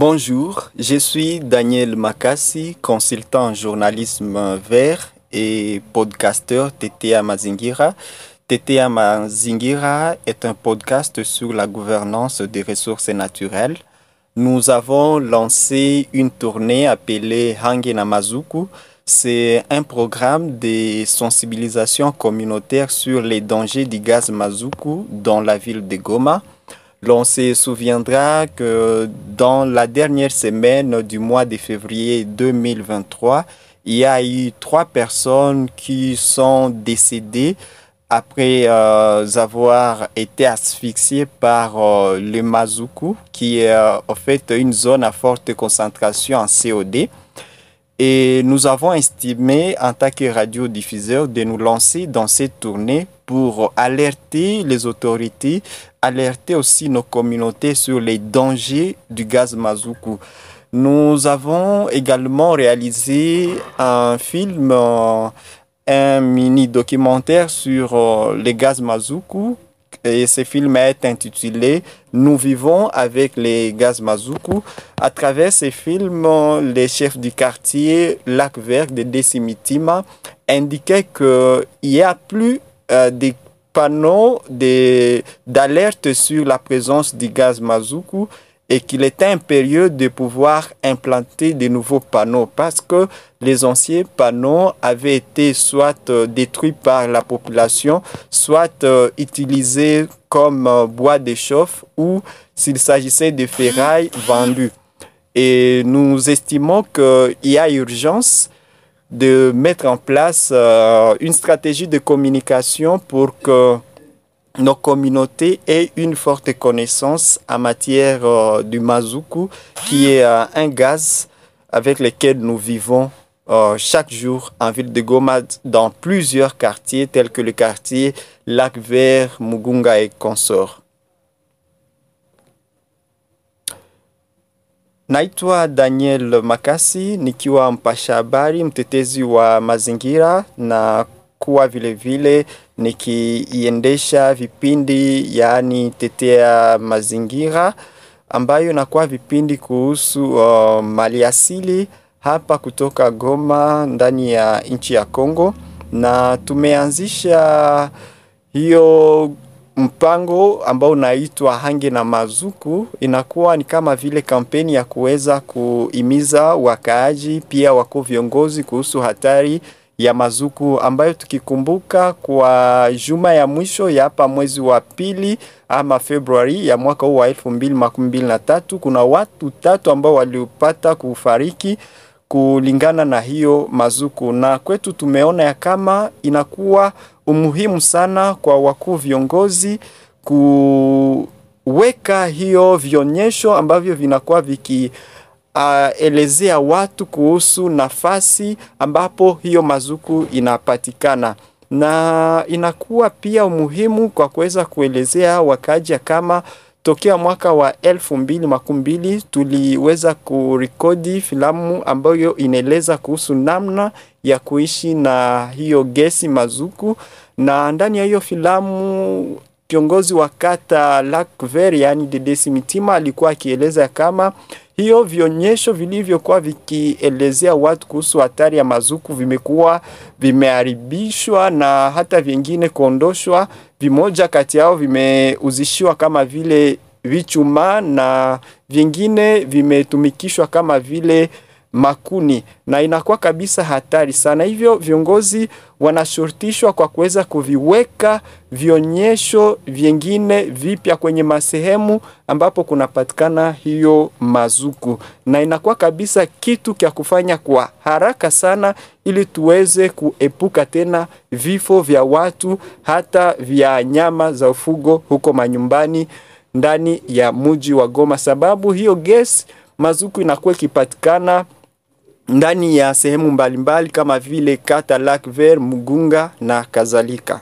Bonjour, je suis Daniel Makassi, consultant en journalisme vert et podcasteur TTA Mazingira. TTA Mazingira est un podcast sur la gouvernance des ressources naturelles. Nous avons lancé une tournée appelée Hange Namazuku. C'est un programme de sensibilisation communautaire sur les dangers du gaz Mazuku dans la ville de Goma. L'on se souviendra que dans la dernière semaine du mois de février 2023, il y a eu trois personnes qui sont décédées après euh, avoir été asphyxiées par euh, le Mazuku, qui est euh, en fait une zone à forte concentration en COD. Et nous avons estimé, en tant que radiodiffuseur, de nous lancer dans cette tournée pour alerter les autorités, alerter aussi nos communautés sur les dangers du gaz Mazuku. Nous avons également réalisé un film, un mini documentaire sur le gaz Mazuku et ce film est intitulé Nous vivons avec les gaz Mazuku. À travers ce film, les chefs du quartier Lac Vert de Decimitima indiquaient qu'il n'y a plus euh, des panneaux d'alerte sur la présence du gaz Mazuku et qu'il était impérieux de pouvoir implanter de nouveaux panneaux parce que les anciens panneaux avaient été soit euh, détruits par la population, soit euh, utilisés comme euh, bois de chauffe ou s'il s'agissait de ferraille vendues. Et nous estimons qu'il y a urgence de mettre en place une stratégie de communication pour que nos communautés aient une forte connaissance en matière euh, du mazuku, qui est euh, un gaz avec lequel nous vivons euh, chaque jour en ville de Goma dans plusieurs quartiers tels que le quartier Lac Vert, Mugunga et consorts. Naitwa Daniel nikiwa mpasha mazingira na kuwa nikiiendesha vipindi yaani tetea mazingira ambayo inakuwa vipindi kuhusu uh, maliasili hapa kutoka Goma ndani ya nchi ya Kongo, na tumeanzisha hiyo mpango ambao unaitwa Hange na Mazuku. Inakuwa ni kama vile kampeni ya kuweza kuimiza wakaaji pia wako viongozi kuhusu hatari ya mazuku ambayo tukikumbuka kwa juma ya mwisho ya hapa mwezi wa pili ama Februari ya mwaka huu wa elfu mbili makumi mbili na tatu kuna watu tatu ambao waliopata kufariki kulingana na hiyo mazuku, na kwetu tumeona ya kama inakuwa umuhimu sana kwa wakuu viongozi kuweka hiyo vionyesho ambavyo vinakuwa viki uh, elezea watu kuhusu nafasi ambapo hiyo mazuku inapatikana. Na inakuwa pia umuhimu kwa kuweza kuelezea wakaja kama tokea mwaka wa elfu mbili makumi mbili tuliweza kurekodi filamu ambayo inaeleza kuhusu namna ya kuishi na hiyo gesi mazuku, na ndani ya hiyo filamu kiongozi wa kata Lac Vert yani Dedesi Mitima alikuwa akieleza kama hiyo vionyesho vilivyokuwa vikielezea watu kuhusu hatari ya mazuku vimekuwa vimeharibishwa na hata vingine kuondoshwa. Vimoja kati yao vimeuzishiwa kama vile vichuma na vingine vimetumikishwa kama vile makuni na inakuwa kabisa hatari sana. Hivyo viongozi wanashurutishwa kwa kuweza kuviweka vionyesho vingine vipya kwenye masehemu ambapo kunapatikana hiyo mazuku, na inakuwa kabisa kitu kya kufanya kwa haraka sana, ili tuweze kuepuka tena vifo vya watu hata vya nyama za ufugo huko manyumbani ndani ya mji wa Goma, sababu hiyo gesi mazuku inakuwa ikipatikana ndani ya sehemu mbalimbali kama vile kata Lac Vert, Mugunga na kadhalika.